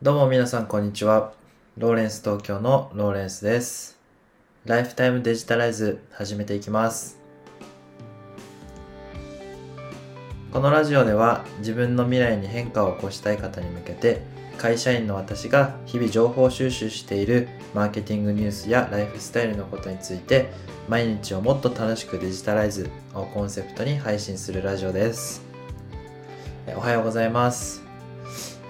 どうも皆さんこんにちは。ローレンス東京のローレンスです。ライフタイムデジタライズ始めていきます。このラジオでは自分の未来に変化を起こしたい方に向けて会社員の私が日々情報収集しているマーケティングニュースやライフスタイルのことについて毎日をもっと楽しくデジタライズをコンセプトに配信するラジオです。おはようございます。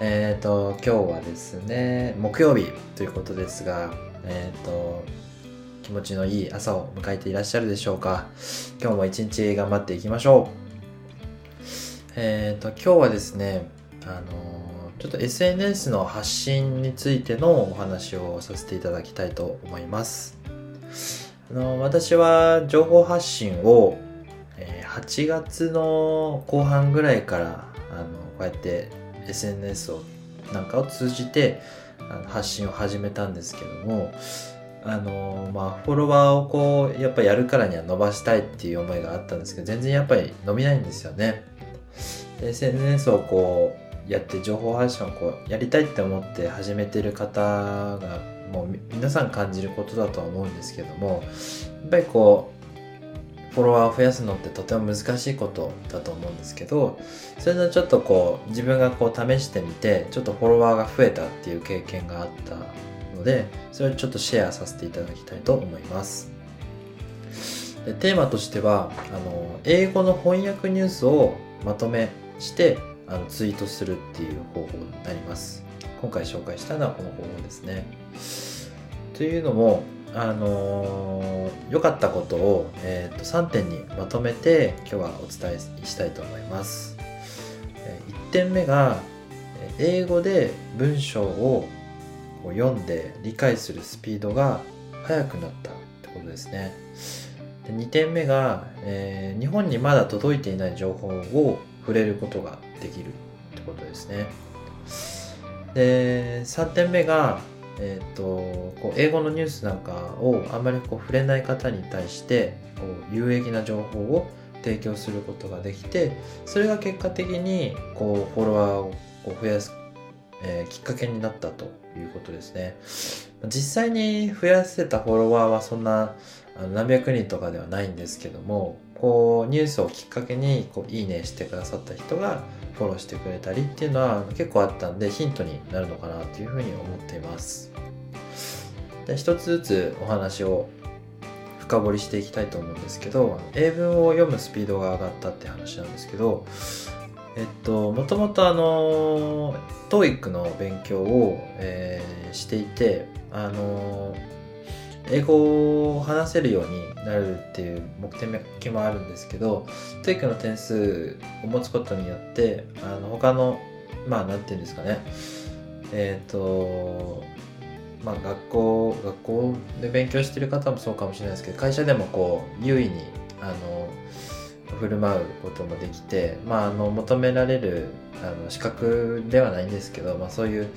えっ、と、今日はですね、木曜日ということですが、えっ、と、気持ちのいい朝を迎えていらっしゃるでしょうか。今日も一日頑張っていきましょう。えっ、と、今日はですね、あの、ちょっと SNS の発信についてのお話をさせていただきたいと思います。あの私は情報発信を、え8月の後半ぐらいからあのこうやって SNS をなんかを通じて発信を始めたんですけどもあのまあフォロワーをこうやっぱやるからには伸ばしたいっていう思いがあったんですけど全然やっぱり伸びないんですよね。SNS をこうやって情報発信をこうやりたいって思って始めてる方がもう皆さん感じることだとは思うんですけどもやっぱりこうフォロワーを増やすのってとても難しいことだと思うんですけどそれのちょっとこう自分がこう試してみてちょっとフォロワーが増えたっていう経験があったのでそれをちょっとシェアさせていただきたいと思います。でテーマとしてはあの英語の翻訳ニュースをまとめしてあのツイートするっていう方法になります。今回紹介したのはこの方法ですね。というのもあのー良かったことを、えー、と3点にまとめて今日はお伝えしたいと思います。え1点目が英語で文章を読んで理解するスピードが速くなったってことですね。で2点目が、えー日本にまだ届いていない情報を触れることができるってことですね。で3点目がえー、とこう英語のニュースなんかをあんまりこう触れない方に対してこう有益な情報を提供することができてそれが結果的にこうフォロワーをこう増やす、えーきっかけになったということですね。実際に増やせたフォロワーはそんな何百人とかではないんですけどもこうニュースをきっかけにこういいねしてくださった人がフォローしてくれたりっていうのは結構あったんでヒントになるのかなというふうに思っています。で一つずつお話を深掘りしていきたいと思うんですけど英文を読むスピードが上がったって話なんですけどえっともともとあの TOEIC の勉強を、えーしていてあの英語を話せるようになるっていう目的もあるんですけど TOEIC の点数を持つことによってあの他のまあなんていうんですかね。えっ、とまあ学校学校で勉強してる方もそうかもしれないですけど会社でもこう優位にあの振る舞うこともできて、まあ、あの求められるあの資格ではないんですけど、まあ、そういう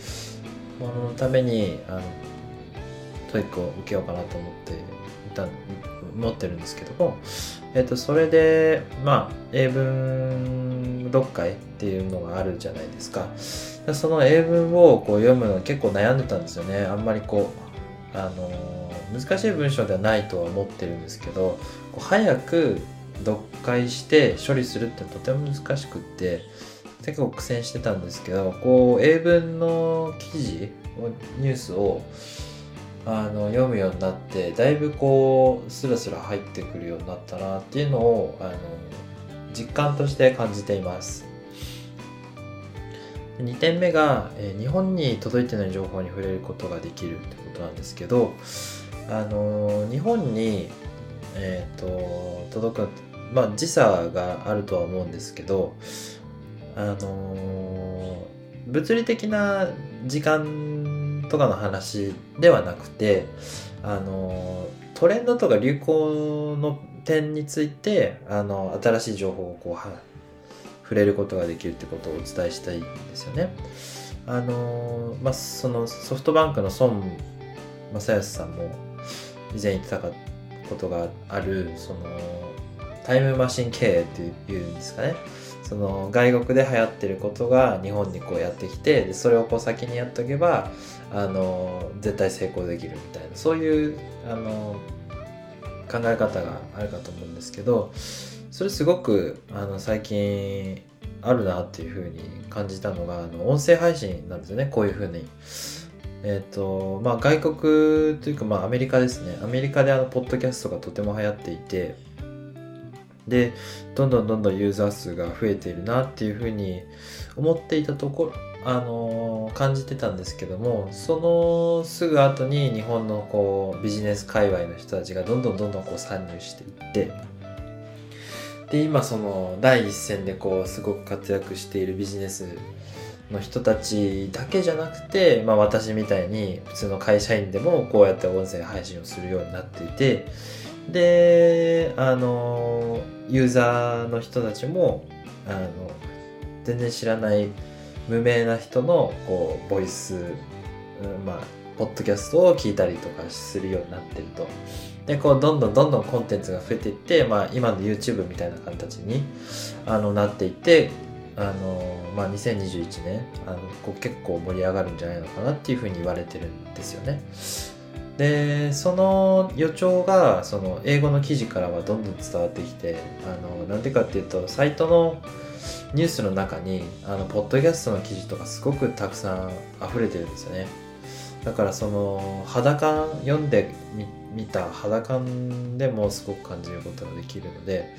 もののためにあの TOEIC を受けようかなと思っていた持ってるんですけども、えっとそれでまあ英文読解っていうのがあるじゃないですか。その英文をこう読むの結構悩んでたんですよね。あんまりこうあの難しい文章ではないとは思ってるんですけどこう早く読解して処理するってとても難しくって結構苦戦してたんですけどこう英文の記事ニュースをあの読むようになってだいぶこうスラスラ入ってくるようになったなっていうのをあの実感として感じています。2点目が、え日本に届いてない情報に触れることができるってことなんですけどあの日本に、えー、と届くまあ時差があるとは思うんですけどあの物理的な時間とかの話ではなくてあのトレンドとか流行の点についてあの新しい情報をこう触れることができるってことをお伝えしたいんですよね。あのまあ、そのソフトバンクの孫正義さんも以前言ってたことがあるそのタイムマシン経営っていうんですかねその外国で流行ってることが日本にこうやってきてでそれをこう先にやっとけばあの絶対成功できるみたいな。そういうあの考え方があるかと思うんですけどそれすごくあの最近あるなっていうふうに感じたのがあの音声配信なんですよね。こういうふうに。えっ、ー、とまあ外国というかまあアメリカですね。アメリカであのポッドキャストがとても流行っていてでどんどんどんどんユーザー数が増えているなっていうふうに思っていたところあのー、感じてたんですけどもそのすぐ後に日本のこうビジネス界隈の人たちがどんどんどんどんこう参入していってで今その第一線でこうすごく活躍しているビジネスの人たちだけじゃなくて、まあ、私みたいに普通の会社員でもこうやって音声配信をするようになっていてであのユーザーの人たちもあの全然知らない無名な人のこうボイス、うん、まあポッドキャストを聞いたりとかするようになってると。でこうどんどんどんどんコンテンツが増えていって、まあ、今の YouTube みたいな形にあのなっていってあの、まあ、2021年あのこう結構盛り上がるんじゃないのかなっていうふうに言われてるんですよね。でその予兆がその英語の記事からはどんどん伝わってきてあのなんでかっていうとサイトのニュースの中にあのポッドキャストの記事とかすごくたくさん溢れてるんですよね。だからその肌感読んでみた肌感でもすごく感じることができるので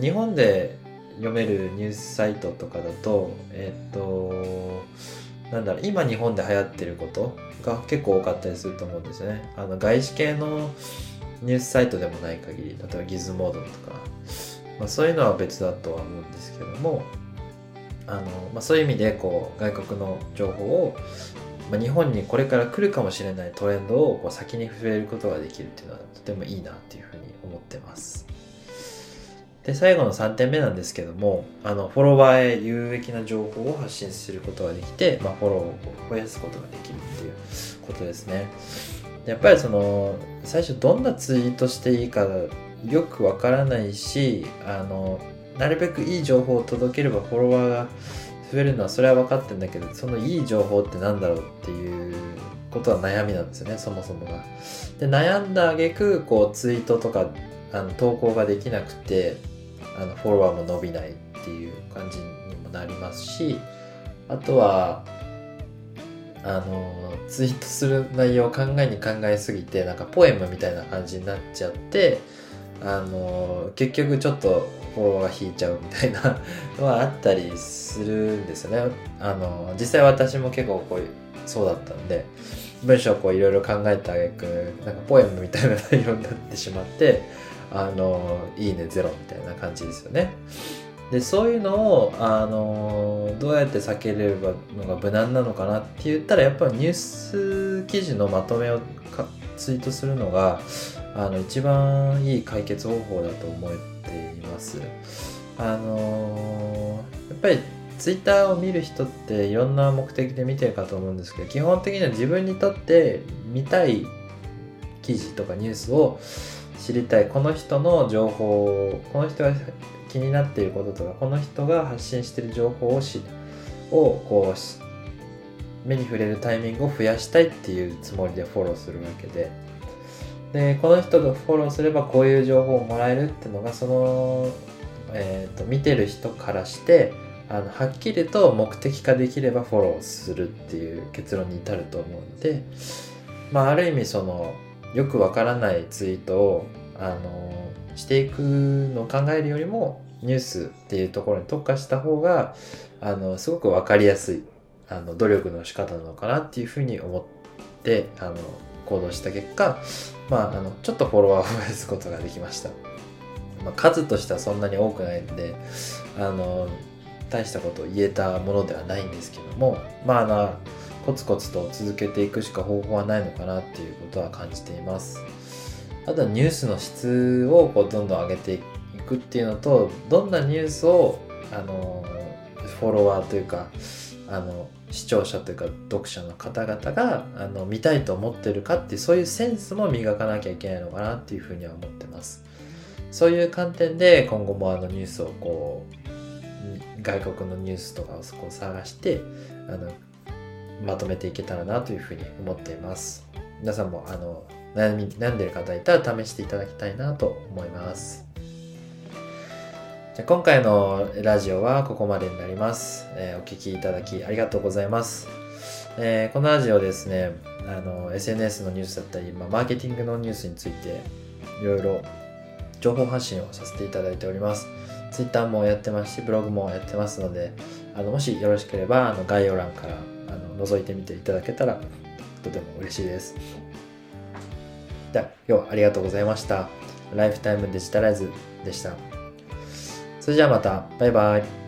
日本で読めるニュースサイトとかだとえっとなんだろう今日本で流行ってることが結構多かったりすると思うんですよねあの外資系のニュースサイトでもない限り例えばギズモードとか、まあ、そういうのは別だとは思うんですけどもあの、まあ、そういう意味でこう外国の情報を、まあ、日本にこれから来るかもしれないトレンドをこう先に触れることができるっていうのはとてもいいなっていうふうに思ってます。で最後の3点目なんですけどもあのフォロワーへ有益な情報を発信することができて、まあ、フォローを増やすことができるっていうことですねやっぱりその最初どんなツイートしていいかよくわからないしあのなるべくいい情報を届ければフォロワーが増えるのはそれは分かってるんだけどそのいい情報って何だろうっていうことは悩みなんですよねそもそもが。で悩んだ挙句こうツイートとかあの投稿ができなくてあのフォロワーも伸びないっていう感じにもなりますしあとはあのツイートする内容を考えに考えすぎてなんかポエムみたいな感じになっちゃってあの結局ちょっとフォロワーが引いちゃうみたいなのはあったりするんですよね。あの実際私も結構こうそうだったんで文章をこういろいろ考えてあげくなんかポエムみたいな内容になってしまってあのいいねゼロみたいな感じですよね。でそういうのをあのどうやって避ければのが無難なのかなって言ったらやっぱりニュース記事のまとめをツイートするのがあの一番いい解決方法だと思っています。あのやっぱりツイッターを見る人っていろんな目的で見てるかと思うんですけど基本的には自分にとって見たい記事とかニュースを知りたいこの人の情報をこの人が気になっていることとかこの人が発信している情報をしをこう目に触れるタイミングを増やしたいっていうつもりでフォローするわけで。でこの人がフォローすればこういう情報をもらえるっていうのがその、えーと、見てる人からしてあのはっきりと目的化できればフォローするっていう結論に至ると思うので、まあ、ある意味そのよくわからないツイートをあのしていくのを考えるよりもニュースっていうところに特化した方があのすごく分かりやすいあの努力の仕方なのかなっていうふうに思ってあの行動した結果、まあ、あのちょっとフォロワーを増やすことができました、まあ、数としてはそんなに多くないんであの大したことを言えたものではないんですけどもまああのコツコツと続けていくしか方法はないのかなっていうことは感じています。あとはニュースの質をこうどんどん上げていくっていうのとどんなニュースをあのフォロワーというかあの視聴者というか読者の方々があの見たいと思ってるかっていうそういうセンスも磨かなきゃいけないのかなっていうふうには思ってます。そういう観点で今後もあのニュースをこう外国のニュースとかをそこを探してあのまとめていけたらなというふうに思っています。皆さんもあの悩み悩んでる方いたら試していただきたいなと思います。じゃ今回のラジオはここまでになります、えー、お聴きいただきありがとうございます、えー、このラジオですねあの SNS のニュースだったり、まあ、マーケティングのニュースについていろいろ情報発信をさせていただいております。Twitter もやってますしブログもやってますのであのもしよろしければあの概要欄から覗いてみていただけたらとても嬉しいです。では今日はありがとうございました。ライフタイムデジタライズでした。それじゃあまた。バイバイ。